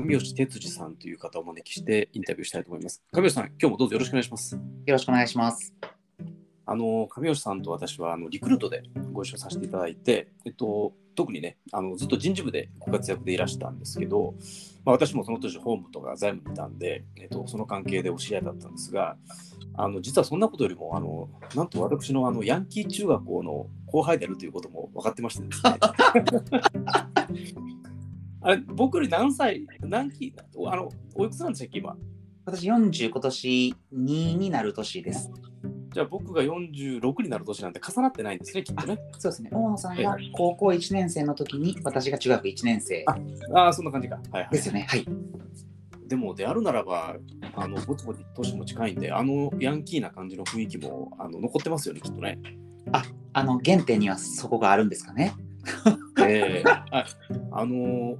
上吉哲司さんという方をお招きしてインタビューしたいと思います。上吉さん、今日もどうぞよろしくお願いします。よろしくお願いします。あの上吉さんと私はあのリクルートでご一緒させていただいて、えっと、特にねあのずっと人事部でご活躍でいらしたんですけど、まあ、私もその年法務とか財務にいたんで、えっと、その関係でお知り合いだったんですがあの実はそんなことよりもあのなんと私のあのヤンキー中学校の後輩であるということも分かってましてですね あれ僕より何歳何期？あのおいくつなんでしたっけ今？私40今年2になる年です。じゃあ僕が46になる年なんで重なってないんですねきっとねそうですね。大野さんが高校1年生の時に私が中学1年生あああそんな感じかはいはいですよね。はい。でもであるならば、あのぼちぼち年も近いんで、あのヤンキーな感じの雰囲気もあの残ってますよね、きっとね。あの原点にはそこがあるんですかね。えー、ああの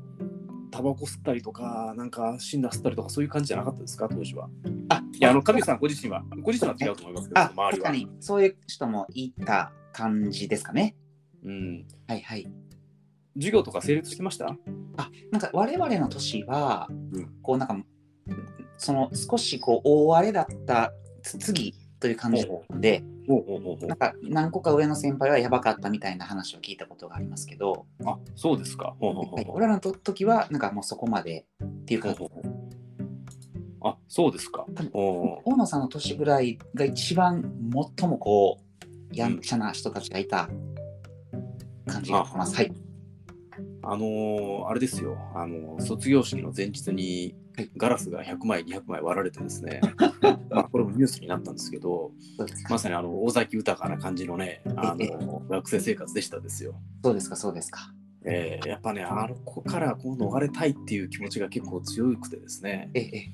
タバコ吸ったりとか、なんか死んだ吸ったりとか、そういう感じじゃなかったですか、当時は。あ、いや、あの、神さんご自身は、ご自身は違うと思いますけど、あ、周りは。確かにそういう人もいた感じですかね。うん。はいはい。授業とか成立してました？あ、なんか我々の年は、うんこうなんかその少しこう大荒れだったつ次という感じで、なんか何個か上の先輩はやばかったみたいな話を聞いたことがありますけど、あ、そうですか。俺らのと時はなんかもうそこまでっていうか、あ、そうですか。大野さんの年ぐらいが一番最もこうやんちゃな人たちがいた感じがします。はい。あのーあれですよ、あのー卒業式の前日にはいガラスが100枚、200枚割られてですね、まあこれもニュースになったんですけど。まさにあの尾崎豊な感じのね、あええの 学生生活でしたですよ。そうですか、そうですか。えーやっぱね、あの子からこう逃れたいっていう気持ちが結構強くてですね、ええ、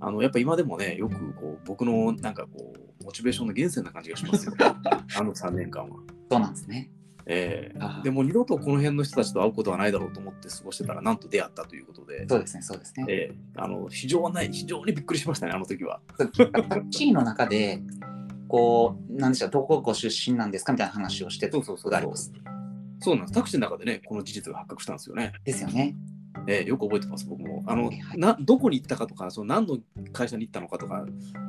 あのやっぱ今でもね、よくこう僕のなんかこう、モチベーションの源泉な感じがしますよ、あの3年間は。そうなんですね。えーあーでも二度とこの辺の人たちと会うことはないだろうと思って過ごしてたら、なんと出会ったということで、そうですね、そうですね。えーあの非常に非常にびっくりしましたね、あの時は。タクシーの中で、こう、なんでしょう、どこご出身なんですかみたいな話をしてたそうそうそうことがあります。そうなんです。タクシーの中でね、この事実が発覚したんですよね。ですよね。えーよく覚えてます、僕も。あのなどこに行ったかとか、その何の会社に行ったのかとか、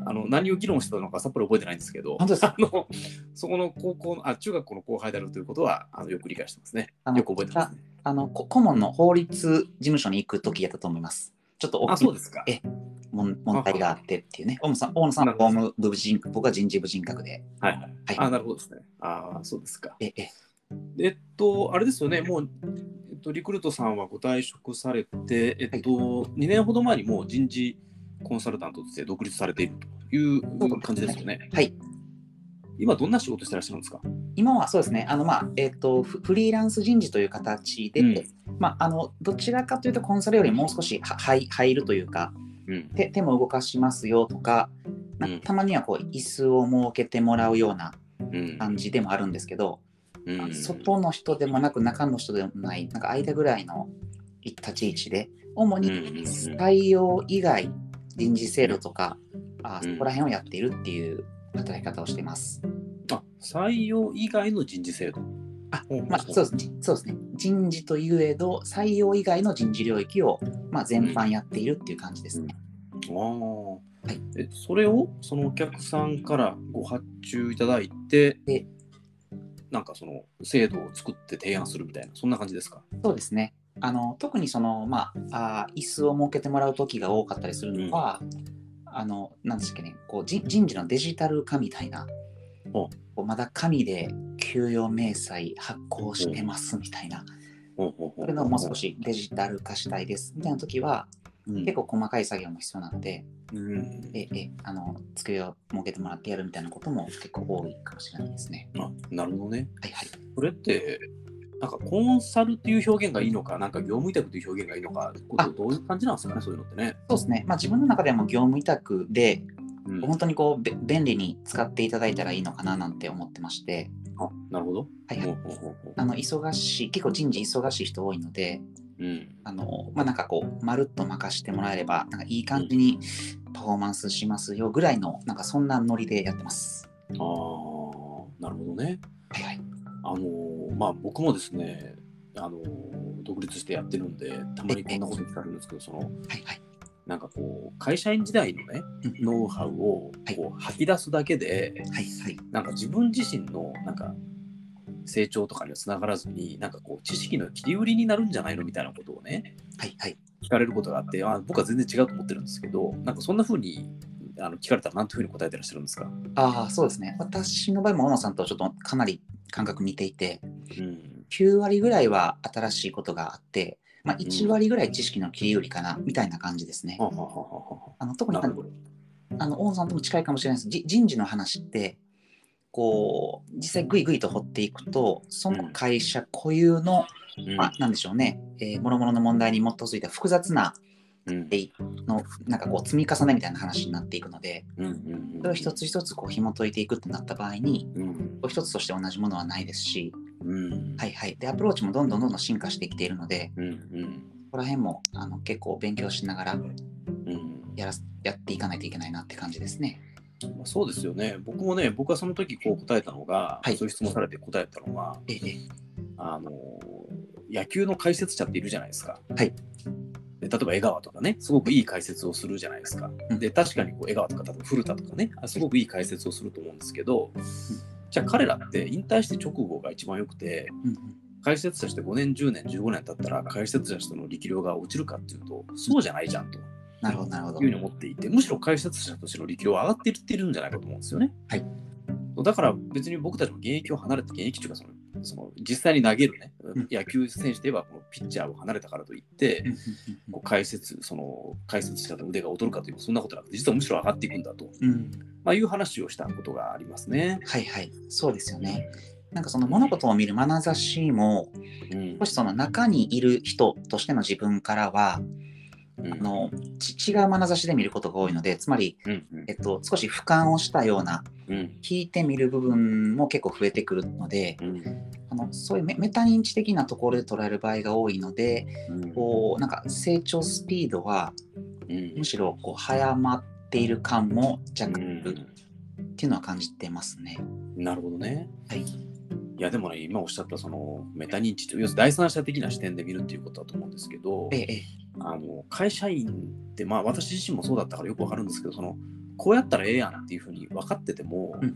あの何を議論してたのかさっぱり覚えてないんですけど、あのそこの高校のあ、中学校の後輩であるということはあのよく理解してますね。よく覚えてますね。あの、こ顧問の法律事務所に行く時やったと思います。ちょっと大あ、きいそうですか。え問問題があってっていうね。大野さん、大野さんは法務部人僕は人事部人格で。はいはい。はいあ、なるほどですね。あそうですか。え、え、えっと、あれですよね、もう、と、リクルートさんはご退職されて、えっと、2年ほど前にもう人事コンサルタントとして独立されているという感じですよね。はい。今、どんな仕事してらっしゃるんですか？今はそうですね、あの、まあ、えっ、とフ、フリーランス人事という形で、うんまあ、あの、どちらかというとコンサルよりもう少しは入入るというか、うん。手手も動かしますよとか、なうんたまにはこう椅子を設けてもらうようなうん。感じでもあるんですけど、うん外の人でもなく中の人でもない、なんか間ぐらいの立ち位置で、主にうんうんうん採用以外、人事制度とか、あうんそこら辺をやっているっていう働き方をしています。あ採用以外の人事制度。あまあ、そうですねそうですね。人事といえど、採用以外の人事領域を、まあ、全般やっているっていう感じですね。ああ、はいえそれをそのお客さんからご発注いただいてでなんかその制度を作って提案するみたいなそんな感じですか？そうですね。あの特にその、まあ、あー椅子を設けてもらう時が多かったりするのは、あの、なんですっけね、こう人人事のデジタル化みたいな、うまだ紙で給与明細発行してますみたいな、ほうほうほう。それのもう少しデジタル化したいです。みたいな時は、うん結構細かい作業も必要なので、うん。ええあの机を設けてもらってやるみたいなことも結構多いかもしれないですね。あなるほどね。はいはい。それってなんかコンサルっていう表現がいいのかなんか業務委託という表現がいいのかどういう感じなんですかねそういうのってね、そうですね。まあ自分の中ではもう業務委託で、うん。本当にこうべ便利に使っていただいたらいいのかななんて思ってまして、あなるほど。はいあの忙しい、結構人事忙しい人多いので、うんあのまあなんかこう、まるっと任してもらえれば、なんかいい感じにパフォーマンスしますよぐらいの、なんかそんなノリでやってます。ああなるほどねはいはい。あのーまあ僕もですね、あのー独立してやってるんで、たまにこんなこと聞かれるんですけど、その、はいはい。なんかこう、会社員時代のね、うんノウハウをはいこう吐き出すだけで、はいはい。なんか自分自身のなんか成長とかにはつながらずに、なんかこう知識の切り売りになるんじゃないのみたいなことをね、はいはい。聞かれることがあって、あ僕は全然違うと思ってるんですけど、なんかそんな風にあの聞かれたら何ていうふうに答えてらっしゃるんですか、ああ、そうですね。私の場合も小野さんとちょっとかなり感覚似ていて、うん9割ぐらいは新しいことがあって、まあ、1割ぐらい知識の切り売りかな、みたいな感じですね。あの特にあの大野さんとも近いかもしれないです。じ人事の話って、こう、実際ぐいぐいと掘っていくと、その会社固有の、うん。まあ、なんでしょうね、えー、諸々の問題に基づいた複雑なの、なんかこう、積み重ねみたいな話になっていくので、それを一つ一つこう紐解いていくってなった場合に、う一つとして同じものはないですし、うん。はいはい。で、アプローチもどんどんどんどん進化してきているので、うんうん。ここら辺もあの結構勉強しながらうん。やらすやっていかないといけないなって感じですね。まあそうですよね。僕もね、僕はその時こう答えたのが、はいそういう質問されて答えたのは、ええ、あの野球の解説者っているじゃないですか。はいで例えば江川とかね、すごくいい解説をするじゃないですか。うんで、確かにこう江川とか、例えば古田とかね、あすごくいい解説をすると思うんですけど、じゃあ彼らって引退して直後が一番良くて、うんうん解説者して5年、10年、15年経ったら解説者としての力量が落ちるかっていうと、そうじゃないじゃんと。なるほど、なるほどいうふう。に思っていて、むしろ解説者としての力量は上がっていってるんじゃないかと思うんですよね。はいだから別に僕たちも現役を離れて、現役というかその、その実際に投げるね、ん野球選手で言えばこのピッチャーを離れたからといって、こう解説、その解説者の腕が劣るかというと、そんなことなくて、実はむしろ上がっていくんだと、うんうんまあ、いう話をしたことがありますね。はいはい、そうですよね。なんかその物事を見る眼差しも、うん少しその中にいる人としての自分からは、うんあのち違う眼差しで見ることが多いので、つまり、うんうん。えっと、少し俯瞰をしたような、うん。聞いてみる部分も結構増えてくるので、うん。あのそういうメメタ認知的なところで捉える場合が多いので、うん。こうなんか成長スピードはうん。むしろこう早まっている感も若干っていうのは感じてますね。なるほどね。はい。いやでもね、今おっしゃったそのメタ認知という、要するに第三者的な視点で見るっていうことだと思うんですけど、ええええあの会社員って、まあ私自身もそうだったからよくわかるんですけど、そのこうやったらええやんっていうふうに分かってても、うんうん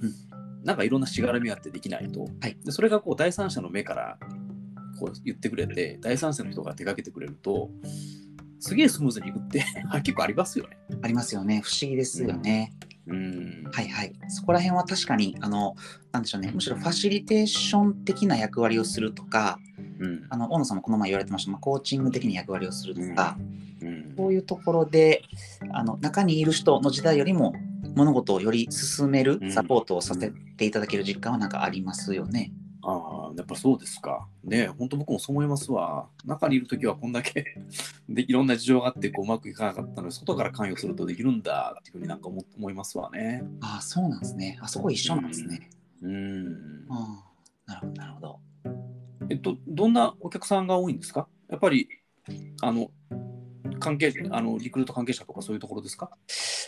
なんかいろんなしがらみがあってできないと、はいでそれがこう第三者の目からこう言ってくれて、第三者の人が手掛けてくれると、すげえスムーズにいくって 結構ありますよね。ありますよね。不思議ですよね。うん。はいはい。そこら辺は確かに、あの、なんでしょうね。むしろファシリテーション的な役割をするとか、うんあの、大野さんもこの前言われてました、まあ、コーチング的に役割をするとか、うんそういうところで、あの、中にいる人の時代よりも、物事をより進めるうんサポートをさせていただける実感はなんかありますよね。ああ、やっぱそうですか。ね本当僕もそう思いますわ。中にいるときはこんだけ でいろんな事情があってこううまくいかなかったので、外から関与するとできるんだっていうふうになんか思思いますわね。ああ、そうなんですね。あそこ一緒なんですね。うん。ああ、なるほど、なるほど。えっと、どんなお客さんが多いんですか？やっぱり、あの、関係あのリクルート関係者とかそういうところですか？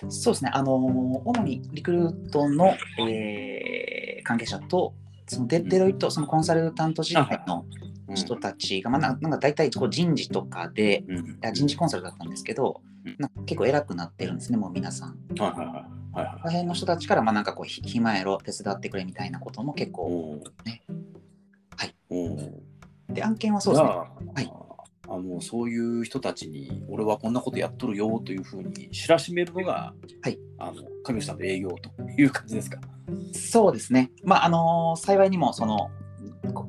そうですね、あの主にリクルートの、えー関係者と、そのデデロイト、そのコンサルタント時代の人たちが、まあ、ななんか大体こう人事とかで、うん。人事コンサルだったんですけどうん、なんか結構偉くなってるんですね、もう皆さん。はいはいはい。はいはい。この人たちから、まあ、なんかこう、ひ暇やろ、手伝ってくれみたいなことも結構、ねで、案件はそうですね。はいあのそういう人たちに俺はこんなことやっとるよというふうに知らしめるのが、はい、あの神吉さんの営業という感じですか？そうですね。まあ、あの幸いにも、その、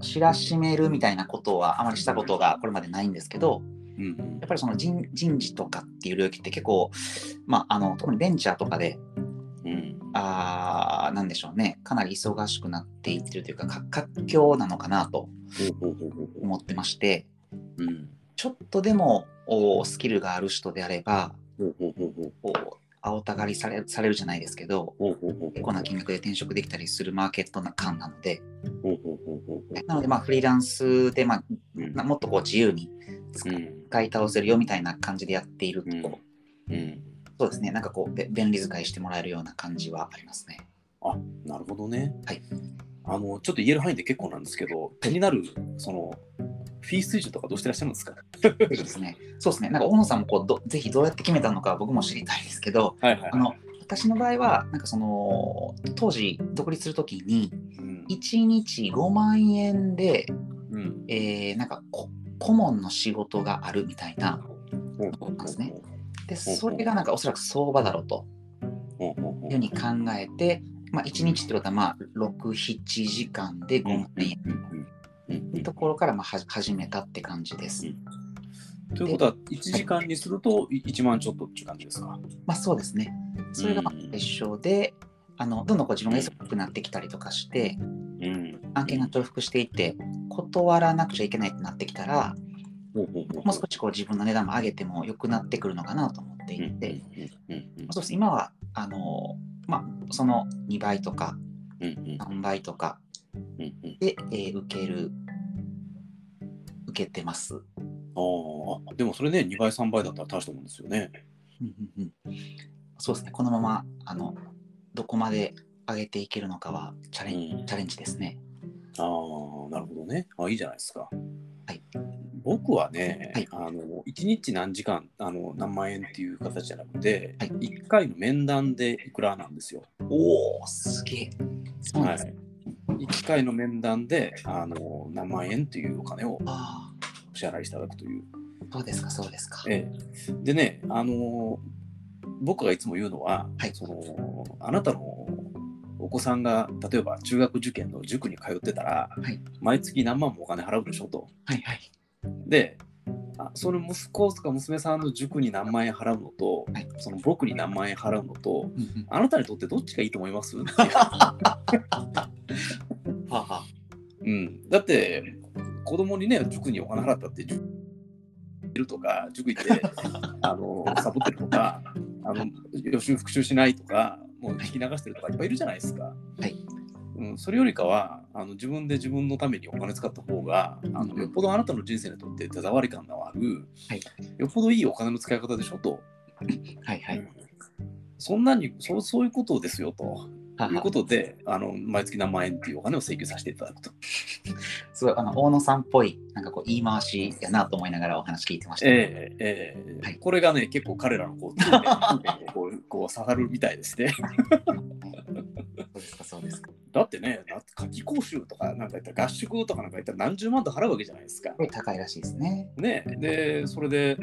知らしめるみたいなことはあまりしたことがこれまでないんですけど、うんうんやっぱりその人人事とかっていう領域って結構、まあ、あの特にベンチャーとかで、うんあーなんでしょうね、かなり忙しくなっていってるというか、か活況なのかなと思ってまして、ううん。ちょっとでもおスキルがある人であれば、青たがりされされるじゃないですけど、結構な金額で転職できたりするマーケットな感なので、なので、まあ、フリーランスで、まあ、うん。なもっとこう自由に使い倒せるよみたいな感じでやっていると、うん。うんそうですね、なんかこう、べ便利使いしてもらえるような感じはありますね。あなるほどね。はいあのちょっと言える範囲で結構なんですけど気になるそのフィー水準とかどうしてらっしゃるんですか？ぜひですね。そうですね。なんか大野さんもこうどぜひどうやって決めたのか僕も知りたいですけど、はいはいあの私の場合はなんかその当時独立するときにうん1日5万円で、うんえーなんかこ顧問の仕事があるみたいな。ほうそうなんですねで、ほうそれがなんかおそらく相場だろうというふうに考えて、まあ1日ってことはまあ6、7時間で5万円うんうところからまあは始めたって感じです。ということは、1時間にすると1万ちょっとっていう感じですか？まあそうですね。それが最初で、あのどんどんこう自分が忙しくなってきたりとかして、うん。案件が重複していって、断らなくちゃいけないってなってきたら、もう少しこう自分の値段も上げても良くなってくるのかなと思っていて、そうです今はあの、まあ、その2倍とかうんうん3倍とかで、えー受ける、受けてます。ああ、でもそれね、2倍、3倍だったら大したもんですよね。うんうんうんそうですね、このままあのどこまで上げていけるのかはチャレン,、うんチャレンジですね。ああ、なるほどね。あいいじゃないですか。はい僕はね、はいあの1日何時間あの何万円っていう形じゃなくて、はい1回の面談でいくらなんですよ。おお、すげえ。はですね。い、1回の面談であの何万円というお金をあお支払いいただくという。あ、そうですか、そうですか。ええ、でね、あの僕がいつも言うのは、はいそのあなたのお子さんが例えば中学受験の塾に通ってたら、はい。毎月何万もお金払うでしょと。はいはい。であその息子とか娘さんの塾に何万円払うのと、はい。その僕に何万円払うのとうんうん。あなたにとってどっちがいいと思います？うん、だって子供にね塾にお金払ったって塾いるとか塾行ってあのサボってるとかあの予習復習しないとかもう聞き流してるとかいっぱいいるじゃないですか。はい。うん、それよりかはあの自分で自分のためにお金使った方があのよっぽどあなたの人生にとって手触り感のある、はい。よっぽどいいお金の使い方でしょと、はいはい。うん。そんなにそうそういうことですよということであの毎月何万円っていうお金を請求させていただくと。すごいあの大野さんっぽいなんかこう言い回しやなと思いながらお話聞いてました、ええええはいこれがね、結構彼らのこう こうこう刺さるみたいですね。そうですかそうですか。だってね、夏季講習とかなんか言ったら合宿とかなんか言ったら何十万と払うわけじゃないですか高いらしいですね。ね、で、それで、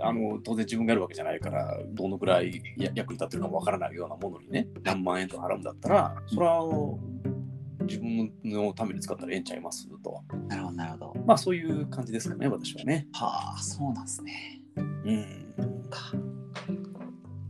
あの当然自分がやるわけじゃないから、どのくらいや役に立ってるかもわからないようなものにね、何万円とか払うんだったら、それは自分のために使ったらええんちゃいますと。なるほどなるほど。まあそういう感じですかね、私はね。はあそうなんですね。うん。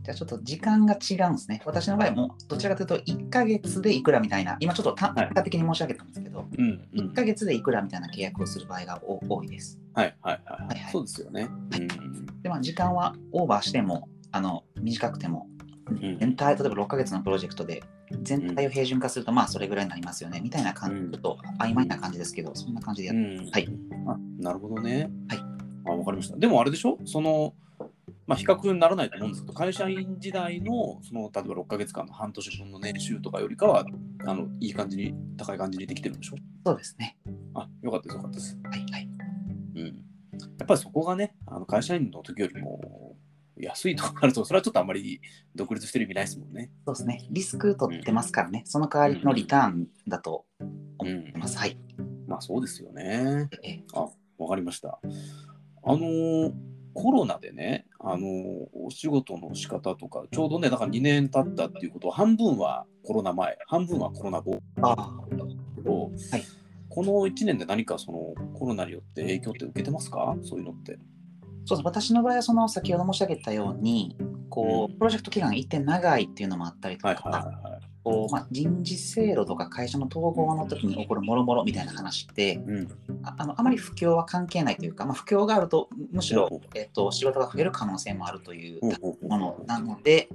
かじゃあちょっと時間が違うんですね。私の場合もどちらかというと1ヶ月でいくらみたいな、今ちょっと単はい。価的に申し上げたんですけど、うん、うん。1ヶ月でいくらみたいな契約をする場合がお多いです。はいはいはい、はいはい。そうですよね。はい。うん。で、まあ、時間はオーバーしても、あの短くても、ん。全体、例えば6ヶ月のプロジェクトで、全体を平準化すると、まあそれぐらいになりますよね、みたいな感じ、うん。ちょっと曖昧な感じですけど、そんな感じでやって、うん。はい。あなるほどね。はい。あわかりました。でもあれでしょ？その、まあ、比較にならないと思うんですけど、会社員時代のその例えば6ヶ月間の半年分の年収とかよりかは、あのいい感じに、高い感じにできてるんでしょ？そうですね。あ、よかったです、よかったです。はいはい。うん。やっぱりそこがね、あの会社員の時よりも安いとなると、それはちょっとあんまり独立してる意味ないですもんね。そうですね。リスク取ってますからね、その代わりのリターンだと思ってます。はい。まあそうですよね。えあ、わかりました。あのーコロナでね、あのーお仕事の仕方とか、ちょうどね、だから2年経ったっていうことは、半分はコロナ前、半分はコロナ後。あを、はい。この1年で何かそのコロナによって影響って受けてますか？そういうのって。そうです私の場合はその先ほど申し上げたようにこうプロジェクト期間が一点長いっていうのもあったりとはいか。こうまあ、人事制度とか会社の統合の時に起こるもろもろみたいな話ってうん。ああのあまり不況は関係ないというか、まあ、不況があるとむしろえっと仕事が増える可能性もあるというものなので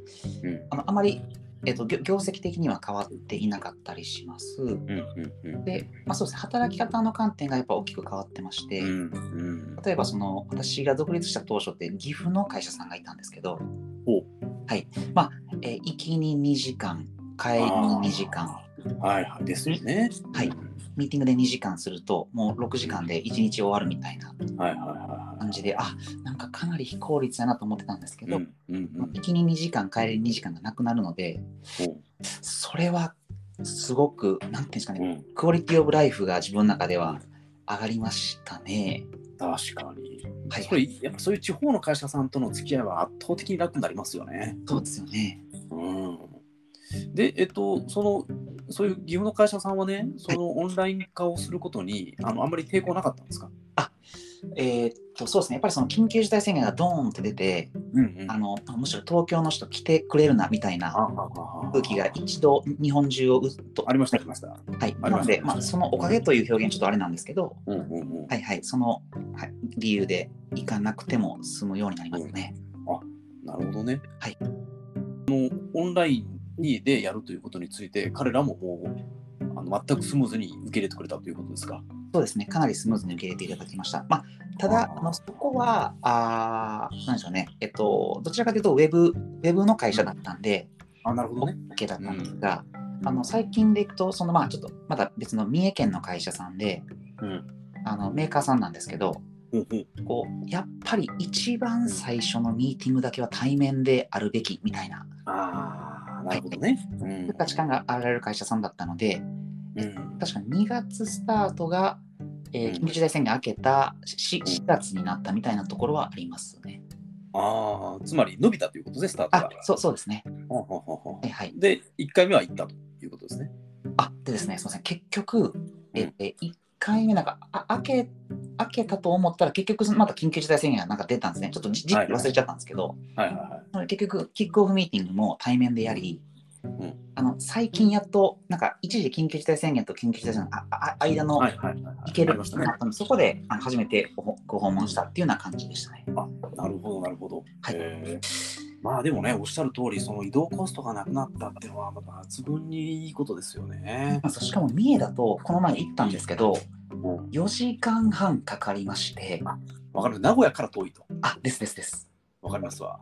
うんあのあまり、えっと業業績的には変わっていなかったりします。うんうんうん。で、まあ、そうですね。働き方の観点がやっぱ大きく変わってまして、うんうん例えばその私が独立した当初って岐阜の会社さんがいたんですけど、ほはい。まあえー行きに2時間帰りに2時間。はいはい。ですよね。はいミーティングで2時間すると、もう6時間で1日終わるみたいなはいはいは感じで、あなんかかなり非効率やなと思ってたんですけい。ど、うんうんうん行きに2時間、帰りに2時間がなくなるので、それはすごく、なんていうんですかね、うん、クオリティオブライフが自分の中では上がりましたね。確かに。はいそれやっぱそういう地方の会社さんとの付き合いは圧倒的に楽になりますよね。そうですよね。うん、で、えっと、その、そういう岐阜の会社さんはね、そのオンライン化をすることに、あのあんまり抵抗なかったんですか？えーっと、そうですね、やっぱりその緊急事態宣言がドーンって出て、うんうん。あのむしろ東京の人来てくれるなみたいな空気が一度日本中をうっと。ありました、ありました。はい、なので、まあ、そのおかげという表現ちょっとあれなんですけど、うんうんうん。はいはい、その、はい、理由で行かなくても済むようになりますね。なるほどね。はい。あのオンラインにでやるということについて、彼らももうあの全くスムーズに受け入れてくれたということですか？そうですね、かなりスムーズに受け入れていただきました。まあ、ただ、あのそこは、あーなんでしょうね、えっと、どちらかというとウェブ、ウェブの会社だったんで、あ、なるほどね。OK だったんですが、あの最近でいくと、そのまあちょっとまだ別の三重県の会社さんで、うん。あのメーカーさんなんですけど、ほうほうこうやっぱり一番最初のミーティングだけは対面であるべきみたいななるほどね。うん価値観があられる会社さんだったので、うん確かに2月スタートが、えーうん緊急事態宣言明けた 4, 4月になったみたいなところはありますね。ああ、つまり伸びたということです、スタートあが。そうそうですね。はいはい。で、1回目は行ったということですね。あでですね、すみません、結局、ええ1回目なんかあ開け、開けたと思ったら、結局また緊急事態宣言がなんか出たんですね。ちょっとじ時期はい忘れちゃったんですけど、はいはいはい。結局、キックオフミーティングも対面でやり、んあの最近やっと、なんか一時緊急事態宣言と緊急事態宣言のああ間の。行けるありましたね。あのそこであの初めてごご訪問したっていうような感じでしたね。なるほど、なるほど。はいへーまあでもね、おっしゃる通り、その移動コストがなくなったっていうのは、まあ抜群にいいことですよね。しかも三重だと、この前行ったんですけど、うん4時間半かかりまして、わかる。名古屋から遠いと。あですですです。わかりますわ。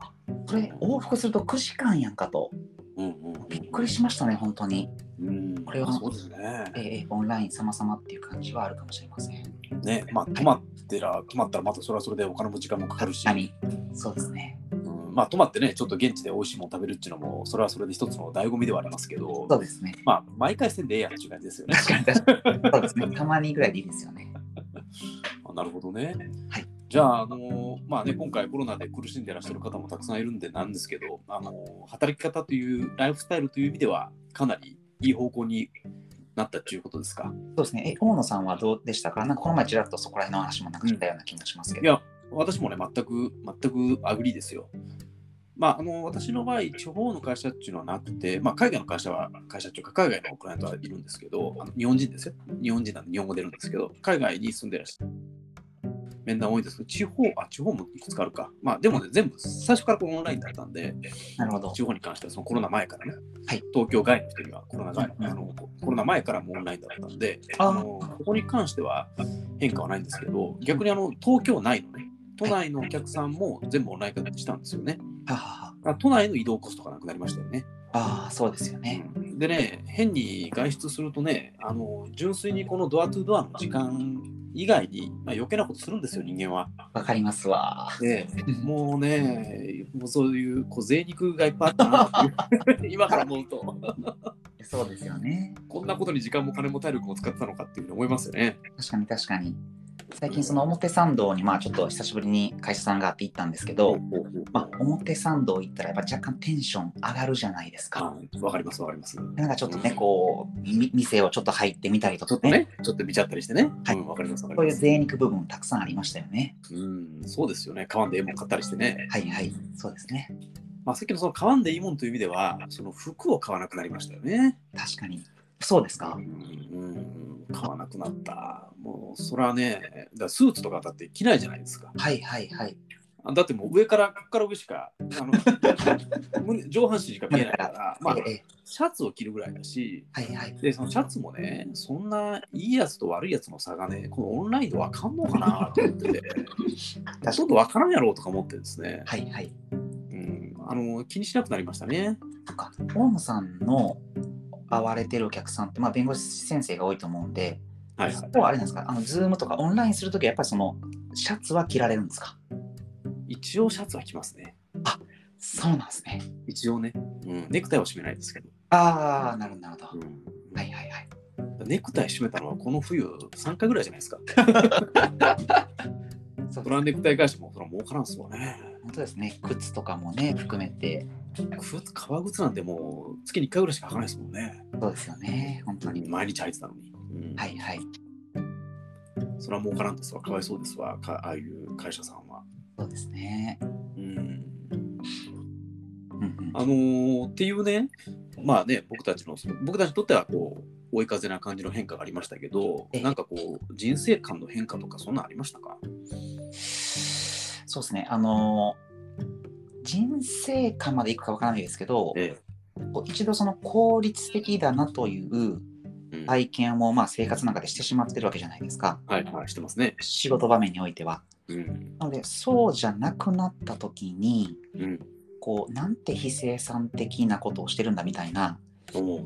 これ、往復すると9時間やんかと、うんうん。びっくりしましたね、本当に。うん。これはそうですね。えーオンライン様々っていう感じはあるかもしれません。ね、まあ、泊まってら、泊まったらまたそれはそれでお金も時間もかかるし、何そうですね。うん、まあ、泊まってね、ちょっと現地で美味しいもの食べるっていうのも、それはそれで一つの醍醐味ではありますけどそ、うですね。まあ、毎回せんでええやんっていう感じですよね。確かに確かに。そうですね。たまにぐらいでいいですよね。あなるほどね。はいじゃあ、あのまあね、今回コロナで苦しんでいらっしゃる方もたくさんいるんでなんですけど、あの働き方というライフスタイルという意味では、かなりいい方向になったっていうことですか？そうですね。え、大野さんはどうでしたか？なんかこの前ちらっとそこら辺の話もなんかしたような気もしますけど。いや、私もね、全く、全く agree ですよ。まあ、あの私の場合、地方の会社っていうのはなくて、まあ、海外の会社は、会社っていうか、海外のクライアントはいるんですけど、あの日本人ですよ。日本人なんで日本語出るんですけど、海外に住んでらっしゃる面談多いんですけど、地方、あ、地方もいくつかあるか。まあ、でもね、全部、最初からこのオンラインだったんで、なるほど。地方に関してはそのコロナ前からね、はい東京外の人にはコロナ外うんあのコロナ前からもオンラインだったんで、あのここに関しては変化はないんですけど、逆にあの東京内のね、都内のお客さんも全部オンライン化したんですよね。はははだから都内の移動コストがなくなりましたよね。ああ、そうですよね。うんでね、変に外出するとね、あの純粋にこのドアトゥドアの時間以外に、まあ、余計なことするんですよ、人間は。わかりますわ。でもうね、もうそういうこう贅肉がいっぱいあったな今から思うと。そうですよね。こんなことに時間も金も体力も使ってたのかっていうふうに思いますよね。確かに確かに。最近その表参道にまあちょっと久しぶりに会社さんがあって行ったんですけど、まあ、表参道行ったらやっぱ若干テンション上がるじゃないですか。あわかりますわかります。なんかちょっとね、こう、み店をちょっと入ってみたりとかちょっとね、ちょっと見ちゃったりしてね。はいうんわかりますわかそういうります。贅肉部分たくさんありましたよね。うん、そうですよね。買わんでいいもん買ったりしてね。はいはい、そうですね。まあ、さっきのその買わんでいいもんという意味では、その服を買わなくなりましたよね。確かに。そうですかう。ん、うん買わなくなった。もう、それはね、だスーツとかだって着ないじゃないですか。はいはいはい。あだってもう上から、ここから上しか、あの 胸上半身しか見えないから、まあ、ええシャツを着るぐらいだし、はいはい。で、そのシャツもね、そんないいやつと悪いやつの差がね、このオンラインでわかんのかなと思ってて、ほとんどわからんやろうとか思ってですね、はいはい。うん、あの気にしなくなりましたね。大野さんの会われてるお客さんって、まあ、弁護士先生が多いと思うんで、はいそこはあれなんですか？あの、ズームとかオンラインするときはやっぱりその、シャツは着られるんですか？一応シャツは着ますね。そうなんですね。一応ね。うん、ネクタイは締めないですけど。ああ、なるほど、なるほはいはいはい。ネクタイ締めたのはこの冬3回ぐらいじゃないですか。そうトランネクタイ返しもそれは儲からんっすもんね。本当ですね。靴とかもね、含めて。靴革靴なんてもう月に1回ぐらいしか履かないですもんね。そうですよね。本当に。毎日履いてたのに。うんはいはい。それは儲からんですわ。かわいそうですわ。かああいう会社さんは。そうですね。うん。あのーっていうね、まあね、僕たちの、僕たちにとってはこう、追い風な感じの変化がありましたけどええ、なんかこう、人生観の変化とか、そんなんありましたか？そうですね。あの人生観までいくかわからないですけど、えこう一度その効率的だなという体験をまあ生活の中でしてしまってるわけじゃないですか。はいはい、してますね。仕事場面においては。うん。なので、そうじゃなくなった時に、うん。こう、なんて非生産的なことをしてるんだみたいな、おうこ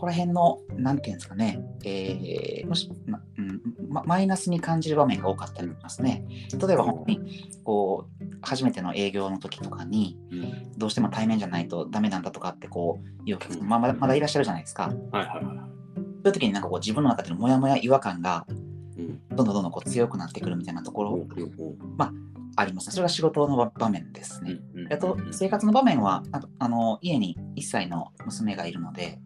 こら辺の、なんていうんですかね、えーもしまうんまマイナスに感じる場面が多かったりしますね。例えば本当に、こう、初めての営業の時とかに、うん。どうしても対面じゃないとダメなんだとかってこういうお客さん、まあまだまだいらっしゃるじゃないですか。はいはいはそういう時になんかこう自分の中でのモヤモヤ違和感が。どんどんどんどんこう強くなってくるみたいなところおうおうありますね。それが仕事の場場面ですね。あと生活の場面はああの家に1歳の娘がいるので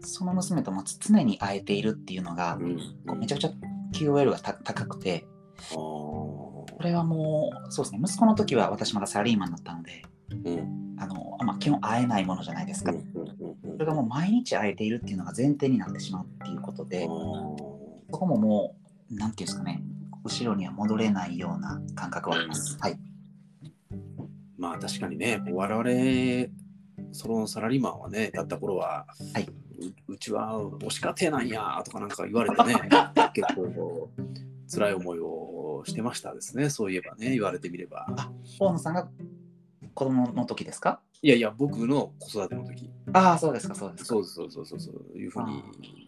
その娘とも常に会えているっていうのが、めちゃくちゃ QOL がた高くて。これはもうそうですね。息子の時は私まだサラリーマンだったのでうん。あの、まあ、基本会えないものじゃないですか。それがもう毎日会えているっていうのが前提になってしまうっていうことで、そこももう、なんていうんですかね、後ろには戻れないような感覚はあります。はい。まあ確かにね、我々、そのサラリーマンはね、だった頃は、はい。ううちは母子家庭なんやとかなんか言われてね、結構辛い思いをしてましたですね、そういえばね、言われてみれば。大野さんが子供の時ですか？いやいや、僕の子育ての時、ああ、そうですか、そうですか。そうそうそうそうそういうふうに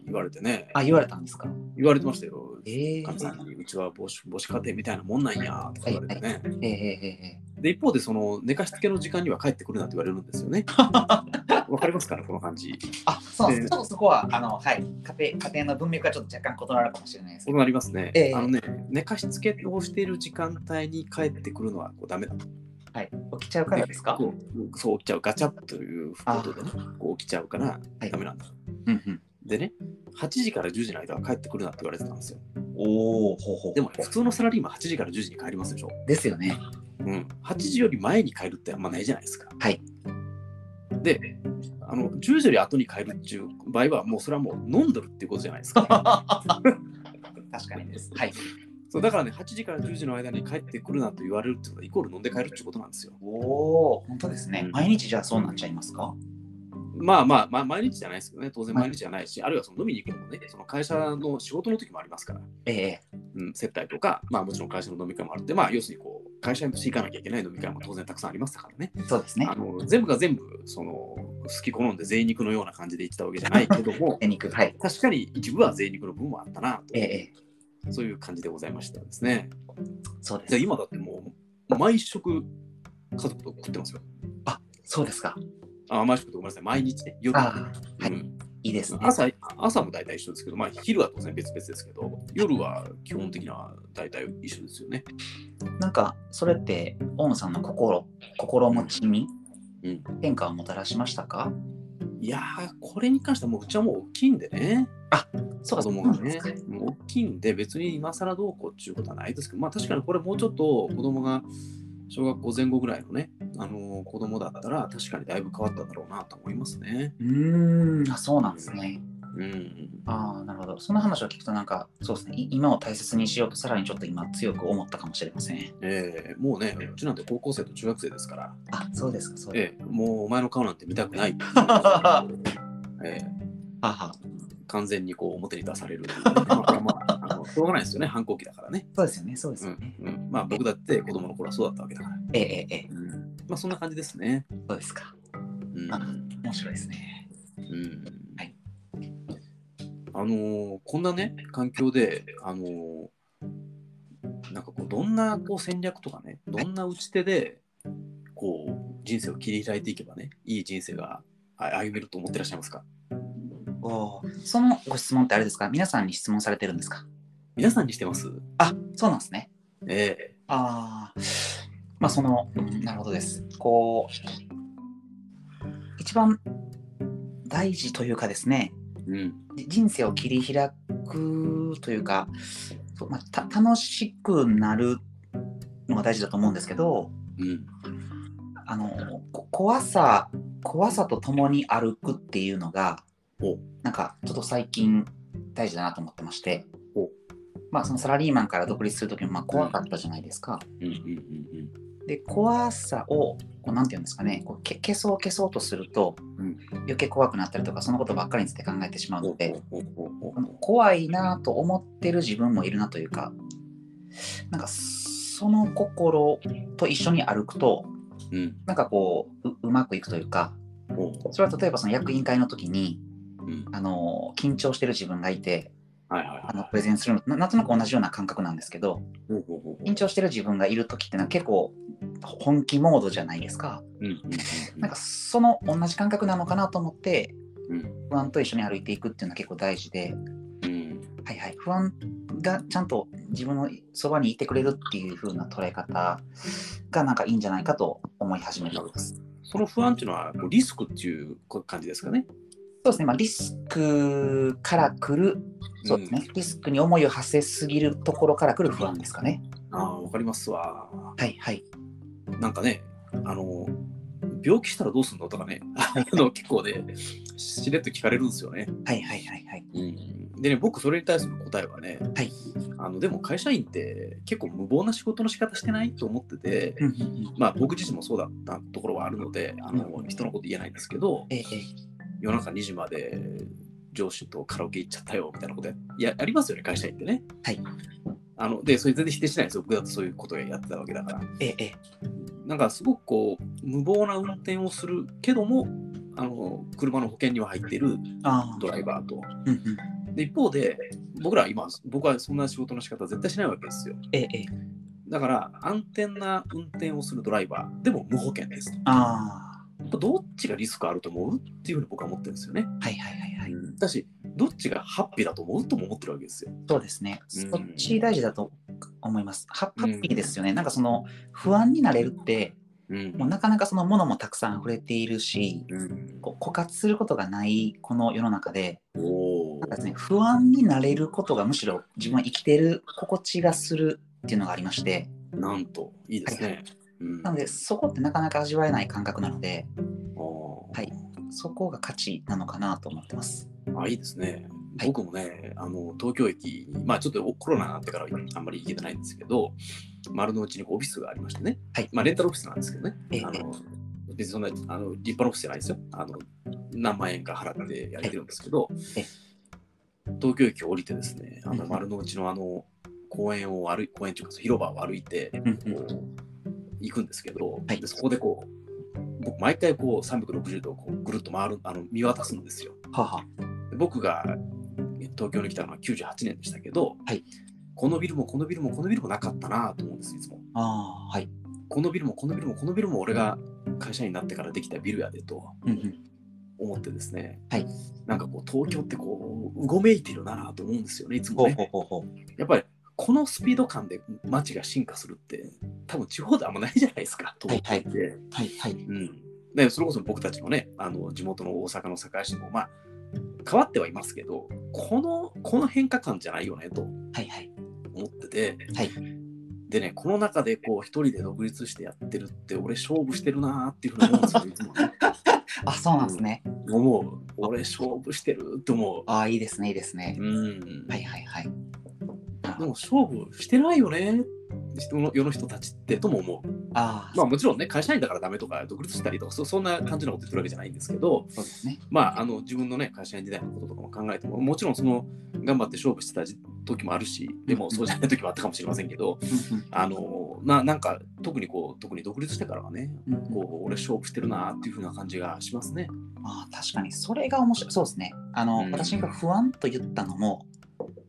言われてね、あ、言われたんですか？言われてましたよ。ええかみさんに、うちは母子母子家庭みたいなもんなんやとか言われてね。ええええで、一方で、その寝かしつけの時間には帰ってくるなって言われるんですよね。わかりますかね、この感じ。あ、そうです。ええちょっとそこは、あの、はい。家庭、家庭の文脈はちょっと若干異なるかもしれないですけど。そうなりますね。ええあのね、寝かしつけをしている時間帯に帰ってくるのはこうダメだと。はい。起きちゃうからですか？そう起きちゃう、ガチャップということでね、こう起きちゃうからはいダメなんだ。うんうん。でね、8時から10時の間は帰ってくるなって言われてたんですよ。おお、ほうほう。でも、普通のサラリーマン8時から10時に帰りますでしょ。ですよね。うん。8時より前に帰るってあんまないじゃないですか。はい。で、あの10時より後に帰るっていう場合は、もうそれはもう飲んどるっていうことじゃないですか。確かにです。はい。そうだからね、8時から10時の間に帰ってくるなと言われるってことは、イコール飲んで帰るっていうことなんですよ。おお、本当ですね。毎日じゃあそうなっちゃいますか？まあまあ、まあ、毎日じゃないですけどね、当然毎日じゃないし、あるいはその飲みに行くのもね、その会社の仕事の時もありますから、ええうん、接待とか、まあもちろん会社の飲み会もあって、まあ要するにこう、会社にとして行かなきゃいけない飲み会も当然たくさんありましたからね。そうですねあ。の全部が全部、その、好き好んで贅肉のような感じで言ってたわけじゃないけども、え肉、はい。確かに一部は贅肉の部分もあったなえええそういう感じでございましたですね。そうですで。今だってもう、毎食家族と食ってますよ。そうですか。あ、毎食とごめんなさい、毎日ね、夜。ああ、はい。うんいいですね。朝朝も大体一緒ですけど、まあ、昼は当然別々ですけど、夜は基本的には大体一緒ですよね。なんか、それって、大野さんの心、心持ちにうん、変化をもたらしましたか？いやー、これに関してはもううちはもう大きいんでね、そうか子供がね大きいんで、別に今更どうこうっていうことはないですけど、まあ確かにこれもうちょっと子供が小学校前後ぐらいのね、あのー子供だったら確かにだいぶ変わっただろうなと思いますね。うーん、あ、そうなんですね。うん。ああ、なるほど。その話を聞くと、なんか、そうですね。い今を大切にしようと、さらにちょっと今強く思ったかもしれません。えーもうね、うちなんて高校生と中学生ですから、あ、そうですか、そうですえーもうお前の顔なんて見たくない。えーか。はは。完全にこう表に出される。まあまあ、あのしょうがないですよね、反抗期だからね。そうですよね、そうですうんよね。うん、まあ僕だって子供の頃はそうだったわけだから。ええええええ、うん、まあそんな感じですね。そうですか。うんあ面白いですね。うんはいあのーこんなね、環境で、あのーなんかこう、どんなこう戦略とかね、どんな打ち手で、こう、人生を切り開いていけばね、いい人生があ歩めると思ってらっしゃいますか？おーそのご質問ってあれですか？皆さんに質問されてるんですか？皆さんにしてます？あ、そうなんですね。ええああ、まあその、うんなるほどです。こう、一番大事というかですね、うん。じ人生を切り開くというか、まあ、た楽しくなるのが大事だと思うんですけど、うん。あのこ怖さ、怖さと共に歩くっていうのがお、なんかちょっと最近大事だなと思ってましてお、まあそのサラリーマンから独立するときもまあ怖かったじゃないですか。で怖さをこうなんていうんですかねこうけ消そう消そうとすると、うん余計怖くなったりとかそのことばっかりについて考えてしまううん。ので怖いなと思ってる自分もいるなというかなんかその心と一緒に歩くとうん。なんかこうううまくいくというかおそれは例えばその役員会の時にうん。あの緊張してる自分がいてはいはいはあのプレゼンするのななんとなく同じような感覚なんですけどい。おおおお緊張してる自分がいる時ってのは結構本気モードじゃないですか。うんうんうんなんかその同じ感覚なのかなと思ってうん不安と一緒に歩いていくっていうのは結構大事で、うんはいはい、不安がちゃんと自分のそばにいてくれるっていう風な捉え方がなんかいいんじゃないかと思い始めたんです。その不安っていうのはリスクっていう感じですかね。そうですね、まあ、リスクから来る、そうですね、リスクに思いを馳せすぎるところから来る不安ですかね。ああ、わかりますわ。はいはい。なんかね、あの、病気したらどうすんのとかね、あの結構ね、しれっと聞かれるんですよね。はいはいはいはい。うん、でね、僕、それに対する答えはね、はいあのでも会社員って結構無謀な仕事の仕方してないと思ってて、うんうんうんまあ僕自身もそうだったところはあるので、あのうん人のこと言えないんですけど、えええ夜中2時まで上司とカラオケ行っちゃったよみたいなことややありますよね、会社員ってね。はい。あので、それ全然否定しないですよ。僕だとそういうことをやってたわけだから。えええなんかすごくこう、無謀な運転をするけども、あの車の保険には入っているああドライバーと。うんうんで一方で、僕らは今、僕はそんな仕事の仕方は絶対しないわけですよ。ええええだから、安全な運転をするドライバーでも無保険ですと。あどっちがリスクあると思うっていうふうに僕は思ってるんですよね。あはいはいはいはい。だし、どっちがハッピーだと思うとも思ってるわけですよ。そうですね。うんそっち大事だと思います。ハハッピーですよね。なんかその不安になれるって、うんもうなかなかそのものもたくさん溢れているし、うん、こう枯渇することがないこの世の中で、おなんかですね、不安になれることがむしろ自分は生きてる心地がするっていうのがありまして、なんと、いいですはいね。うんなのでそこってなかなか味わえない感覚なので、はい。そこが価値なのかなと思ってます。あいいですね。はい。僕もね、あの東京駅に、まあちょっとコロナになってからあんまり行けてないんですけど、丸の内にオフィスがありましてね、はい。まあ、レンタルオフィスなんですけどね、ええ。あの別にそんなあの立派なオフィスじゃないですよ。あの何万円か払ってやれてるんですけど、え東京駅を降りてですね、あのうん。丸の内のあの公園を歩い、公園というか広場を歩いて、うんうん。こう行くんですけど、はい。でそこでこう、僕毎回こう360度こうぐるっと回る、あの見渡すんですよ。はあはで僕が東京に来たのは98年でしたけど、はい。このビルもこのビルもこのビルもなかったなと思うんですいつも。あはい。このビルもこのビルもこのビルも俺が会社員になってからできたビルやでと思ってですね、はい。なんかこう東京ってこううごめいてるなと思うんですよねいつもね。ほうほうほう。やっぱりこのスピード感で街が進化するって多分地方であんまないじゃないですか東京って、はいはい。うん、でそれこそ僕たちのねあの地元の大阪の堺市もまあ変わってはいますけどこのこの変化感じゃないよねとはいはい。思ってて、はいでねこの中でこう一人で独立してやってるって俺勝負してるなーっていうふうに思うんですよいつもね あそうなんですね。思う俺勝負してるって思ああいいですねいいですねう。うん、はいはいはい。でも勝負してないよね。人の世の人たちってとも思う。ああ、まあもちろんね会社員だからダメとか独立したりとかそそんな感じのこと言ってるわけじゃないんですけどそうですね。まああの自分のね会社員時代のこととかも考えてももちろんその頑張って勝負してた時時もあるし、でもそうじゃない時もあったかもしれませんけど、あのななんか特にこう特に独立してからはね、こう俺勝負してるなっていう風な感じがしますね。あー確かにそれが面白い。そうですね。あの、うん。私が不安と言ったのも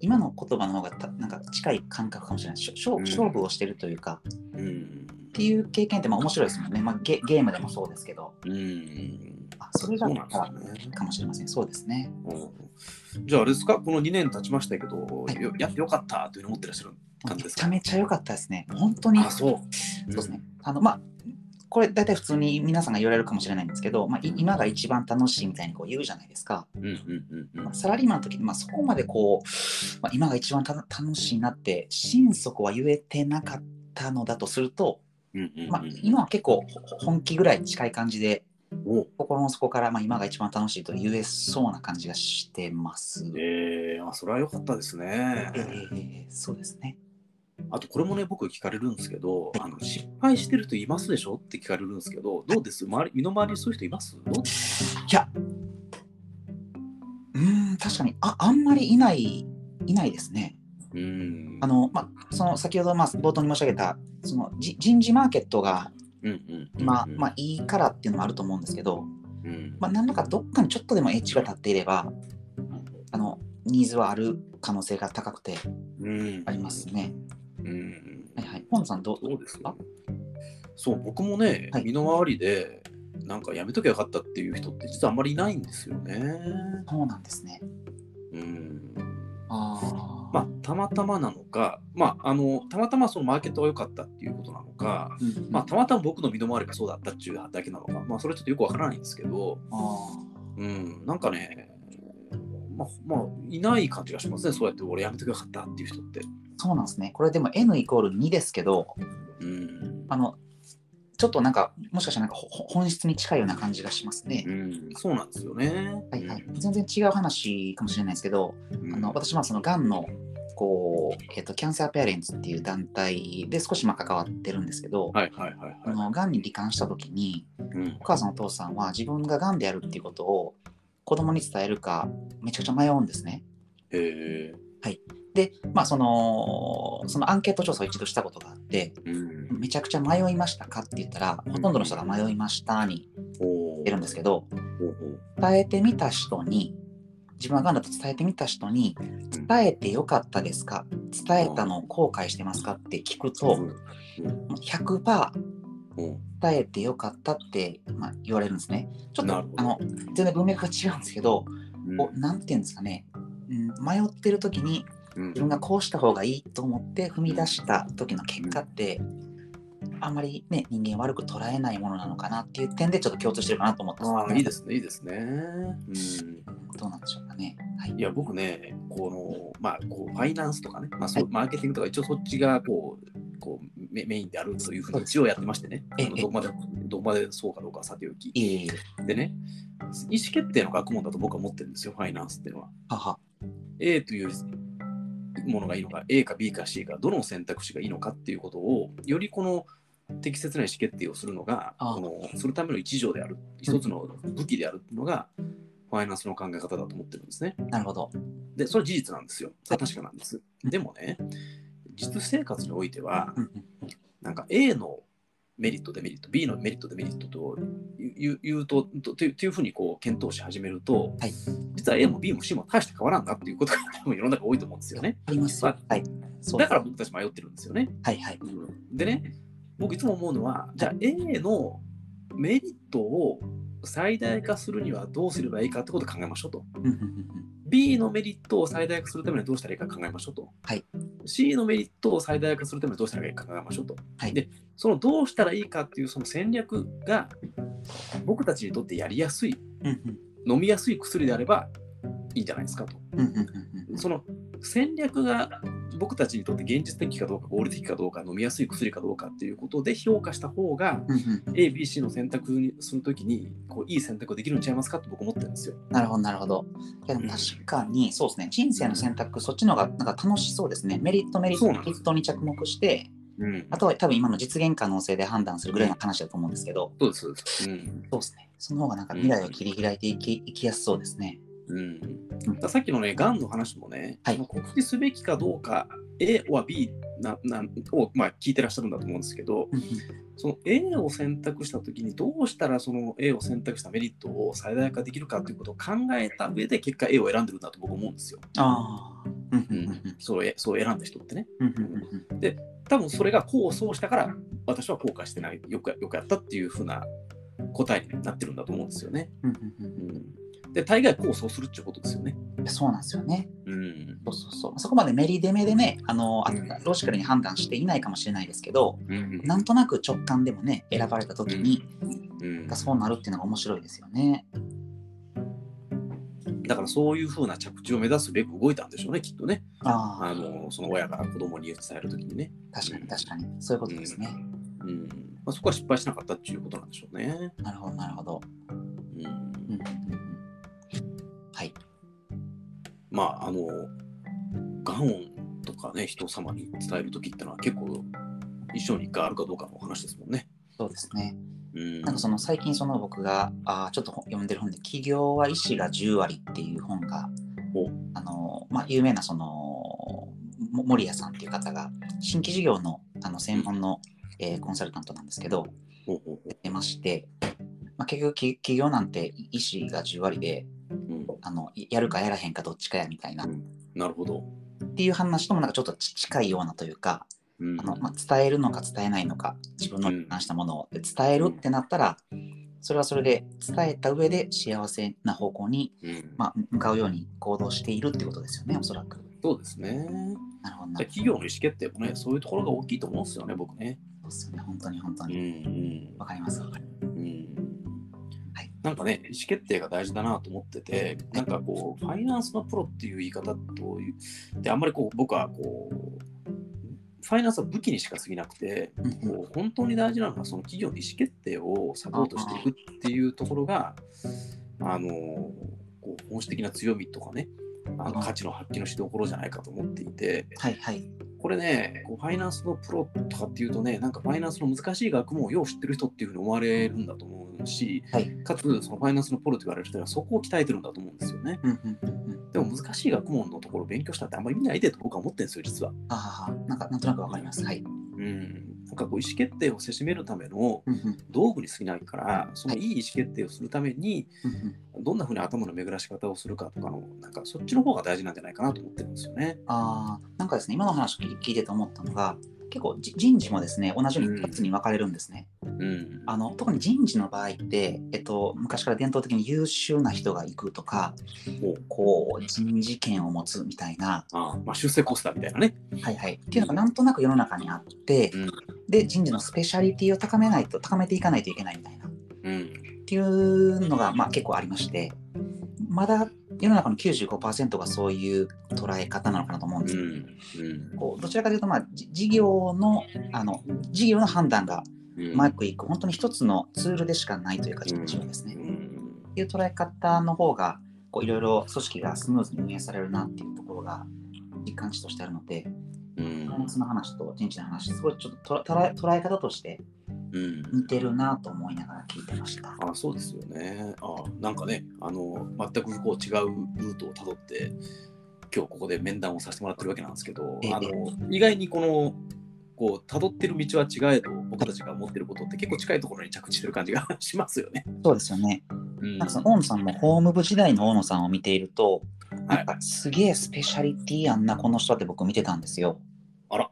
今の言葉の方がたなんか近い感覚かもしれない。しょ勝うん。勝負をしてるというか、うん。っていう経験ってまあ面白いですもんね、まあ、ゲゲームでもそうですけど。うん。あそれがそうなんですよね。かもしれません。そうですね。うん。じゃああれですか、この2年経ちましたけど、はい。よやよかったというふうに思ってらっしゃる感じめちですか？ゃめちゃ良かったですね。本当に。あ、そう。そうですね。あの、まあ、これ大体普通に皆さんが言われるかもしれないんですけど、まあ、い今が一番楽しいみたいにこう言うじゃないですか。うんうんうんうんまあサラリーマンの時に、まあ、そこまでこう、まあ、今が一番た楽しいなって心底は言えてなかったのだとすると、うんうんうんまあ、今は結構ほ本気ぐらいに近い感じでお心の底から、まあ、今が一番楽しいと言えそうな感じがしてます。えー、あそれは良かったですねえ。ーそうですね。あとこれもね、僕聞かれるんですけど、あの失敗してる人いますでしょって聞かれるんですけど、どうです？周り身の回りにそういう人います？いや、うーん、確かにああんまりいない、いないですね。うーん。あの、まあ、その先ほど、まあ、冒頭に申し上げた、そのじ人事マーケットがまあ、いいからっていうのもあると思うんですけど、うん。まあ、何らかどっかにちょっとでもエッジが立っていれば、あの、ニーズはある可能性が高くてうん。ありますね。うんはいはい。本野さん、どうそうですか？そう、僕もね、はい身の回りで、なんかやめときゃよかったっていう人って実はあんまりいないんですよね。そうなんですね。うん。ああ。まあ、たまたまなのか、まあ、あの、たまたまそのマーケットが良かったっていうことなのか、うんまあ、たまたま僕の身の回りがそうだったっていうだけなのか、まあ、それちょっとよくわからないんですけど、あうん、なんかね、まあ、まあ、いない感じがしますね、そうやって俺やめときゃよかったっていう人って。ーそうなんですね。これでも N イコール2ですけど、うん。あの、ちょっとなんか、もしかしたらなんか本質に近いような感じがしますね。うん、そうなんですよね。はいはい、全然違う話かもしれないですけど、うんあの私はそのがんのこう、えっとキャンサーペアレンツっていう団体で少しまあ関わってるんですけど、はいはいはいあはのがんに罹患した時にい。うんお母さんお父さんは自分ががんであるっていうことを子供に伝えるかめちゃくちゃ迷うんですね。へえ。で、まあ、そのそのアンケート調査を一度したことがあってうん。めちゃくちゃ迷いましたかって言ったらほとんどの人が迷いましたにお出るんですけど伝えてみた人に自分はがんだと伝えてみた人に伝えてよかったですか？伝えたのを後悔してますかって聞くと100%うん。伝えてよかったって、まあ、言われるんですね。ちょっとあの全然文脈が違うんですけど、うん。こうなんていうんですかね、うん、迷ってる時にうん自分がこうした方がいいと思って踏み出した時の結果って、あんまりね人間悪く捉えないものなのかなっていう点でちょっと共通してるかなと思ってああ、いいですね、いいですね。うんどうなんでしょうかね。はい。いや、僕ね、この、まあ、こうファイナンスとかね、まあそう、マーケティングとか、一応そっちがこう、こうメメインであるというふうに一応やってましてね、どこまで、どこまでそうかどうかはさておき。でね、意思決定の学問だと僕は思ってるんですよ、ファイナンスっていうのは。はは。A というものがいいのか、A か B か C か、どの選択肢がいいのかっていうことを、よりこの適切な意思決定をするのが、このするための一助である、一つの武器であるのが、ファイナンスの考え方だと思ってるんですね。なるほど。で、それは事実なんですよ。確かなんです。でもね、実生活においてはなんか A のメリット、デメリット、B のメリット、デメリットと言うと、とというふうにこう検討し始めると、はい実は A も B も C も大して変わらんなっていうことが 多分世の中多いと思うんですよね。あります。まはい。だから僕たち迷ってるんですよね。はいはい。でね、僕いつも思うのは、じゃあ A のメリットを最大化するにはどうすればいいかってことを考えましょうと。B のメリットを最大化するためにはどうしたらいいか考えましょうと。はい、C のメリットを最大化するためにはどうしたらいいか考えましょうと。はいで、そのどうしたらいいかっていうその戦略が僕たちにとってやりやすい、うんうん飲みやすい薬であればいいんじゃないですかと。その戦略が僕たちにとって現実的かどうか合理的かどうか飲みやすい薬かどうかっていうことで評価した方が ABC の選択にするときにこういい選択ができるんちゃいますかって僕思ってるんですよ。なるほど、なるほど。でも確かに、そうですね、人生の選択、そっちの方がなんか楽しそうですね。メリット、メリット、メリットに着目して、うん、あとは多分今の実現可能性で判断するぐらいの話だと思うんですけど、そうです。うんそうですね。その方がなんか未来を切り開いていきいきやすそうですね。うん、さっきのね、がんの話もね、はい告知すべきかどうか、A は B ななを、まあ、聞いてらっしゃるんだと思うんですけど、その A を選択したときに、どうしたらその A を選択したメリットを最大化できるかということを考えた上で、結果 A を選んでるんだと僕思うんですよ。ああ。うんそうえそう選んだ人ってね。うんうんうんうん多分それが功を奏したから、私は後悔してない、よくよくやったっていうふうな答えになってるんだと思うんですよね。うん、で、大概功を奏するっていうことですよね。そうなんですよね。うん。そうそうそう。そこまでメリデメでね、あの、あうんロジカルに判断していないかもしれないですけど、うんなんとなく直感でもね、選ばれた時に、うんがそうなるっていうのが面白いですよね。だからそういうふうな着地を目指すべく動いたんでしょうね、きっとね。ああ、あのその親から子供に伝えるときにね。確かに確かに。そういうことですね。うんまあ、そこは失敗しなかったっていうことなんでしょうね。なるほど、なるほど。うんうん。まあ、あの、がんとかね、人様に伝えるときってのは結構一生に一回あるかどうかの話ですもんね。そうですね。うん。なんかその最近その僕があーちょっと読んでる本で「企業は医師が10割」っていう本がおあの、まあ、有名なそのも森谷さんっていう方が新規事業のあの専門の、えーコンサルタントなんですけど出まして、まあ、結局き企業なんて医師が10割であのやるかやらへんかどっちかやみたいなっうんなるほど。ていう話ともなんかちょっとち近いようなというかうんあの、まあ、伝えるのか伝えないのか自分の話したものをで伝えるってなったらそれはそれで伝えた上で幸せな方向に、うんまあ、向かうように行動しているってことですよねおそらく。そうですね。なるほど企業の意思決定もね、そういうところが大きいと思うんですよね、僕ね。そうですよね本当に本当うんに。わかりますわかります。うんはいなんかね、意思決定が大事だなと思ってて、なんかこう、ファイナンスのプロっていう言い方という、で、あんまりこう、僕はこう、ファイナンスは武器にしか過ぎなくて、こう本当に大事なのは、その企業の意思決定をサポートしていくっていうところが、あの、こう本質的な強みとかね、あのうん価値の発揮のしどころじゃないかと思っていて、はいはい。これね、こうファイナンスのプロとかっていうとね、なんかファイナンスの難しい学問をよう知ってる人っていうふうに思われるんだと思うし、はいかつ、そのファイナンスのプロと言われる人はそこを鍛えてるんだと思うんですよね。うんうんうんうんでも難しい学問のところを勉強したってあんまり意味ないでと僕は思ってるんですよ、実は。ああ、なんかなんとなくわかります。はい。うん。なんかこう意思決定をせしめるための道具に過ぎないから、そのいい意思決定をするために、どんなふうに頭の巡らし方をするかとかの、なんかそっちの方が大事なんじゃないかなと思ってるんですよね。ああ、なんかですね、今の話を聞聞いてて思ったのが、結構じ人事もですね、同じように2つに分かれるんですね。うん。あの特に人事の場合って、えっと、昔から伝統的に優秀な人が行くとか、おこう人事権を持つみたいな、ああまあ、出世コスターみたいなね。はいはい、っていうのがなんとなく世の中にあって、うん。で人事のスペシャリティを高めないと高めていかないといけないみたいなっうん。ていうのが、まあ、結構ありましてまだ世の中の95%がそういう捉え方なのかなと思うんですけど、うん。うん。こうどちらかというと、まあ、じ事業のあの事業の判断がうまくいく、本当に一つのツールでしかないというか、うん人事はですね。っうんていう捉え方の方が、こういろいろ組織がスムーズに運営されるなっていうところが実感値としてあるので、うんファイナンスの話と人事の話、すごいちょっと捉え捉え方としてうん似てるなと思いながら聞いてました。あそうですよね。あなんかね、あの全くこう違うルートをたどって、今日ここで面談をさせてもらってるわけなんですけど、ええあの意外にこの、こう辿ってる道は違えど、僕たちが思ってることって結構近いところに着地してる感じが しますよね。そうですよね。うんなんかその大野さんも法務部時代の大野さんを見ていると、はないんかすげえスペシャリティやんな、この人って僕見てたんですよ。あら。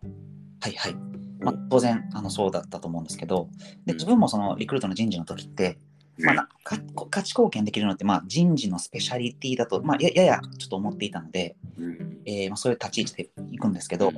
はいはい。まあ、当然あのそうだったと思うんですけど、で自分もそのリクルートの人事の時って、まあ、なか価値貢献できるのって、まあ、人事のスペシャリティだと、まあ、やややちょっと思っていたので、うん。えーまあ、そういう立ち位置でいくんですけど、うん。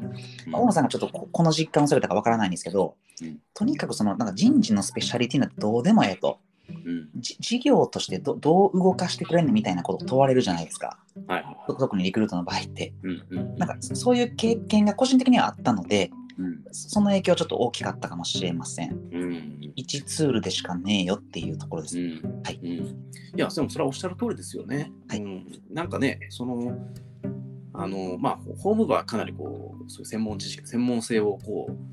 まあ大野さんがちょっとここの実感をされたかわからないんですけど、うん。とにかくそのなんか人事のスペシャリティなんてどうでもええと、うん。じ事業としてどどう動かしてくれんねんみたいなことを問われるじゃないですか、はい特にリクルートの場合って。うんうんなんかそういう経験が個人的にはあったので、うんその影響はちょっと大きかったかもしれません。うん。1ツールでしかねえよっていうところです。うん。はい。うん。いや、でもそれはおっしゃる通りですよね。はい。うん、なんかね、その、あのまあ、法務部はかなりこうそういう専門知識、専門性をこう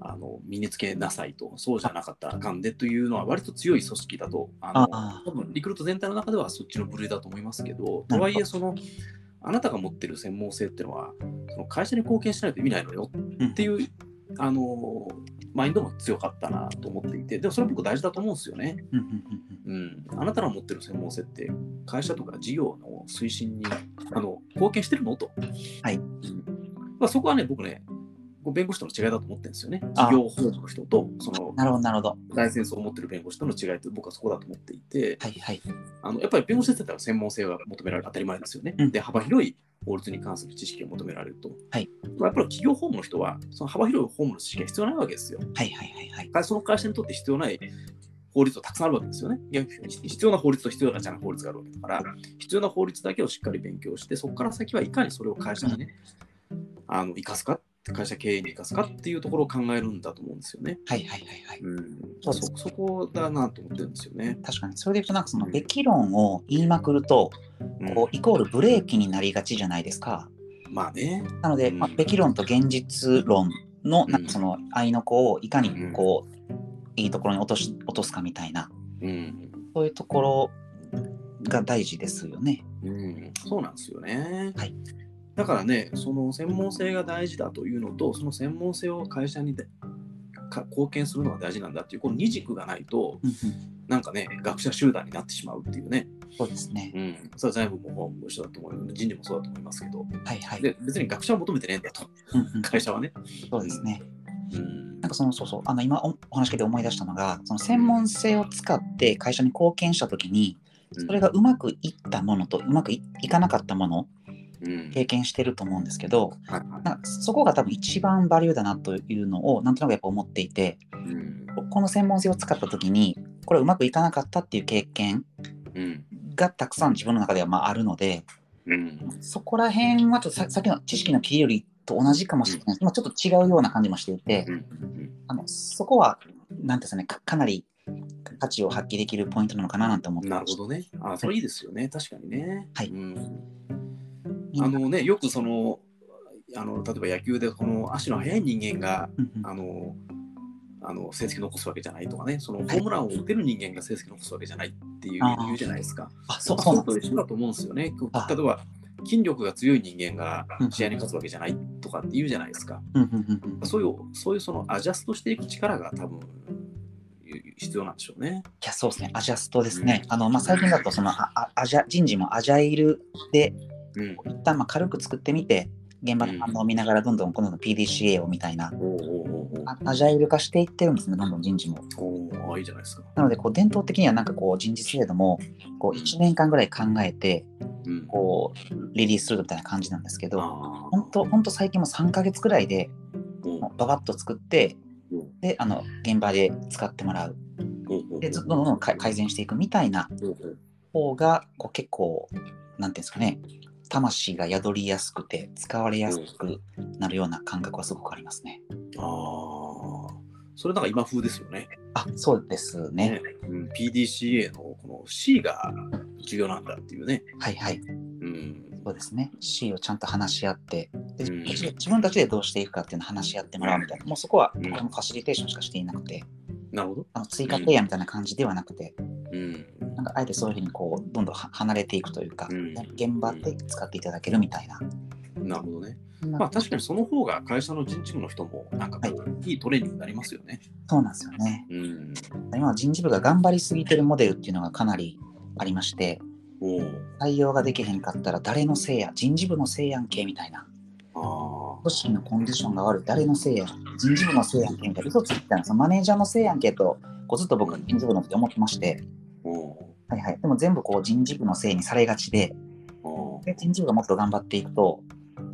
あの身につけなさいと、そうじゃなかったらあかんでというのは、割と強い組織だと、あのあ多分リクルート全体の中ではそっちの部類だと思いますけど、とはいえ、そのあなたが持ってる専門性っていうのは、その会社に貢献しないと意味ないのよ。っていう、あのマインドも強かったなと思っていて、でもそれ僕大事だと思うんですよね。うんうんうんうん。うん、あなたの持ってる専門性って会社とか事業の推進にあの貢献してるのと、はい。うん。まあ、そこはね僕ね弁護士との違いだと思ってるんですよねあ事業法務の人とそのなるほど、なるほど。ライセンスを持ってる弁護士との違いって僕はそこだと思っていてはいはい。あのやっぱり弁護士って言ったら専門性が求められる当たり前ですよね、うんで幅広い法律に関する知識を求められると、はいまあやっぱり企業法務の人はその幅広い法務の知識が必要ないわけですよはいはいはいはい。会その会社にとって必要ない法律はたくさんあるわけですよね。必要な法律と必要なじゃない法律があるわけだから、必要な法律だけをしっかり勉強して、そこから先はいかにそれを会社にね、あの生かすか、会社経営に生かすかっていうところを考えるんだと思うんですよね。はいはいはいはい。うん、そそそこだなと思ってるんですよね。確かに。それで言うと、なんかその、べき論を言いまくると、うんこう、イコールブレーキになりがちじゃないですか。まあね。なので、うんまあ、べき論と現実論の、うんなんかその、愛の子をいかにうんこう、いいところに落とし落とすかみたいな、うん、そういうところが大事ですよね。うん、そうなんですよね。はいだからね、その専門性が大事だというのと、その専門性を会社にでか貢献するのが大事なんだっていう、この二軸がないと、なんかね、学者集団になってしまうっていうね、そうですね。うん、それは財務も一緒だと思うよ、人事もそうだと思いますけど、はいはい。で別に学者を求めてねえんだと、うんうん会社はね。そうですね。うんなんかそのそうそうあの今おお話聞いて思い出したのがその専門性を使って会社に貢献した時にそれがうまくいったものとうまくいいかなかったものうん経験してると思うんですけどはいはい。なんかそこが多分一番バリューだなというのをなんとなくやっぱ思っていてうん。この専門性を使った時にこれうまくいかなかったっていう経験うん。がたくさん自分の中ではまああるのでうん。そこら辺はちょっとささっきの知識の切りよりと同じかもしれない。まあ、ちょっと違うような感じもしていて、うん。あのそこは、なんていうんですかねか、かなり価値を発揮できるポイントなのかななんて思って。なるほどね。あ、それいいですよね。確かにね。はい。うんあのね、よくその、あの例えば野球でこの足の速い人間がうんうんあのあの成績残すわけじゃないとかね、そのホームランを打てる人間が成績残すわけじゃないっていう言うじゃないですか。あ、そうまあそうと一緒だと思うんですよね。あ例えば筋力が強い人間がうん試合に勝つわけじゃないとかって言うじゃないですか。うんうんうんうんいそういうそういうそのアジャストしていく力が多分必要なんでしょうね。や、そうですね、アジャストですね。あのまあ、最近だとそのああアジャ人事もアジャイルで、うん。一旦まあ軽く作ってみて、現場の反応を見ながらどんどん今度の PDCA をみたいな、アジャイル化していってるんですね、どんどん人事も。おいいじゃないですか。なので、こう伝統的にはなんかこう人事制度もこう1年間ぐらい考えて、うん。こうリリースするみたいな感じなんですけど、あ本当本当最近も3ヶ月くらいでーもうババッと作って、うんで、あの現場で使ってもらう。で、ずどんどんどん改改善していくみたいな方が、こう結構、なんていうんですかね、魂が宿りやすくて、使われやすくなるような感覚はすごくありますね。ああ、それなんか今風ですよね。あ、そうですね。うん、PDCA のこの C が重要なんだっていうね。はいはい。うん。そうですね。C をちゃんと話し合って、でうん自自分たちでどうしていくかっていうのを話し合ってもらうみたいな、もうそこは、うんファシリテーションしかしていなくて、なるほど。あの追加提案みたいな感じではなくて、うん。なんかあえてそういうふうにこうどんどんは離れていくというか、うん現場で使っていただけるみたいな。なるほどね。ままあ確かにその方が会社の人事部の人もなんかこう、い、いトレーニングになりますよね。そうなんですよね。うん。今は人事部が頑張りすぎてるモデルっていうのがかなりありまして、おお。採用ができへんかったら誰のせいや、人事部のせいやんけみたいな。ああ。組織のコンディションが悪い、誰のせいや、人事部のせいやんけみたいな。嘘ついてたんですよ。マネージャーのせいやんけと、こうずっと僕は人事部の時思ってまして。はいはい。でも全部こう人事部のせいにされがちで。で人事部がもっと頑張っていくと、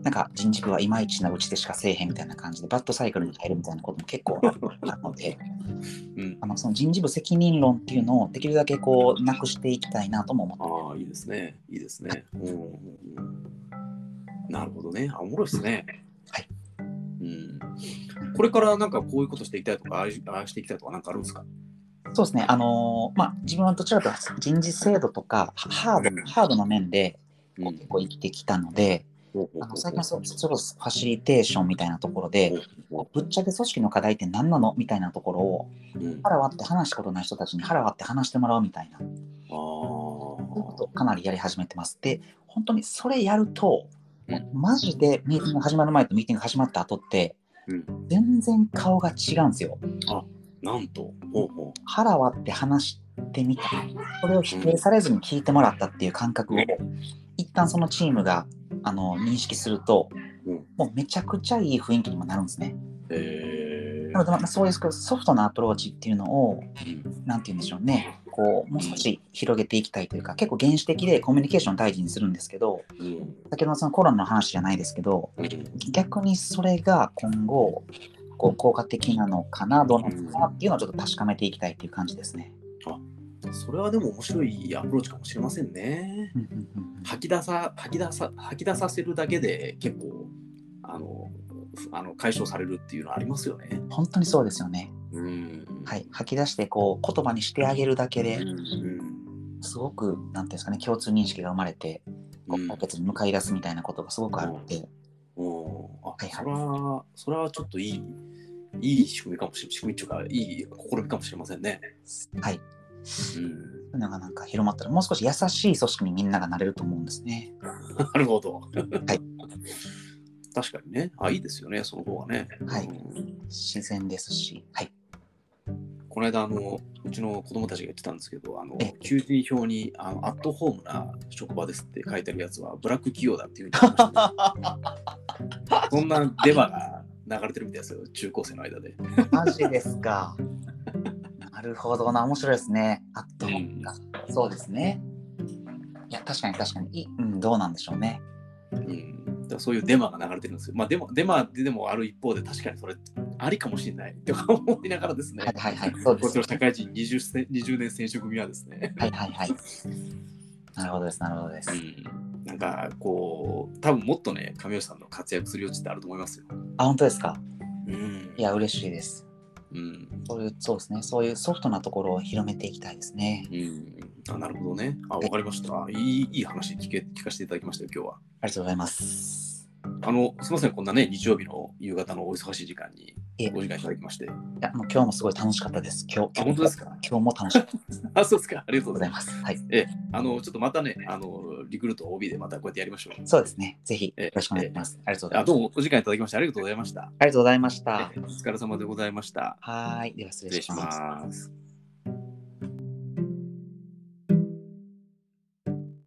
なんか人事部はいまいちなうちでしかせえへんみたいな感じで、バッドサイクルに入るみたいなことも結構あるので、うん。あのその人事部責任論っていうのをできるだけこうなくしていきたいなとも思ってああ、いいですね。いいですね。うん。なるほどね。あ、おもろいですね。はい。うん。これからなんかこういうことしていきたいとか、ああああしていきたいとかなんかあるんですか？そうですね、あのーまあ、自分はどちらかというと人事制度とかハハードうん。ハードの面で結構生きてきたので、あの最近はそそれこそファシリテーションみたいなところで、ほぶっちゃけ組織の課題って何なのみたいなところをううん。腹割って話したことない人たちに腹割って話してもらうみたいな、あそういうこーとをかなりやり始めてます。で、本当にそれやると、うん。マジでミーティング始まる前とミーティング始まった後って、うん。全然顔が違うんですよ。なんと、ほうほ腹割って話してみた。それを否定されずに聞いてもらったっていう感覚を一旦そのチームがあの認識すると、うん。もうめちゃくちゃいい雰囲気にもなるんですね。う。へなので、まあ、そういうソフトなアプローチっていうのをーなんて言うんでしょうね。こうもう少し広げていきたいというか結構原始的でコミュニケーションを大事にするんですけどうん。先ほどのそのコロナの話じゃないですけどうん。逆にそれが今後こう効果的なのかなどうなのかなっていうのをちょっと確かめていきたいっていう感じですね。それはでも面白いアプローチかもしれませんね。うんうんうんうん吐き出さ吐き出さ吐き出させるだけで結構あのふあの解消されるっていうのはありますよね。本当にそうですよね。うん。はい、吐き出してこう言葉にしてあげるだけでうんすごくなんていうんですかね共通認識が生まれて解決に向かい出すみたいなことがすごくあるので、うん。あ、はいはいそれはそれはちょっといいいい仕組みかもしれ仕組みっていうかいい試みかもしれませんね。はい、うん。そういうのがなんか広まったらもう少し優しい組織にみんながなれると思うんですね。なるほど。はい。確かにね。あ、いいですよね、その方がね。はいうん自然ですし、はい、この間あの、うちの子供たちが言ってたんですけど、あのえ求人票にあのアットホームな職場ですって書いてあるやつはブラック企業だっていうふうに そんなデマが流れてるみたいですよ、中高生の間で。マジですか。なるほどな、面白いですね。あと、うんそうですね。いや、確かに確かに、いうん、どうなんでしょうね。うん、そういうデマが流れてるんですよ。まあ、デマデマででもある一方で確かにそれありかもしれないって思いながらですね、はいはいはい、そうですこっちの。社会人 20, せ20年転職組はですね、はいはいはい。なるほどです、なるほどです。うん、なんかこう、多分もっとね、神吉さんの活躍する余地ってあると思いますよ。あ、本当ですか？うんいや、嬉しいです。うんそういう、そうですね。そういうソフトなところを広めていきたいですね。うん、あなるほどね。あ、わかりました。いいいい話聞け聞かせていただきましたよ、今日は。ありがとうございます。あの、すみません、こんなね、日曜日の夕方のお忙しい時間にいえお時間いただきまして。いや、もう今日もすごい楽しかったです。今日、あ、本当ですか？今日も楽しかったです。あそうですか。ありがとうございます。はい。す。ええ、あの、ちょっとまたね、あの、リクルート OB でまたこうやってやりましょう。そうですね。ぜひ、ええよろしくお願いします。ありがとうございあ、ます。どうもお時間いただきましてありがとうございました。ありがとうございましたえ。えお疲れ様でございました。はーい。では失失礼し。ます。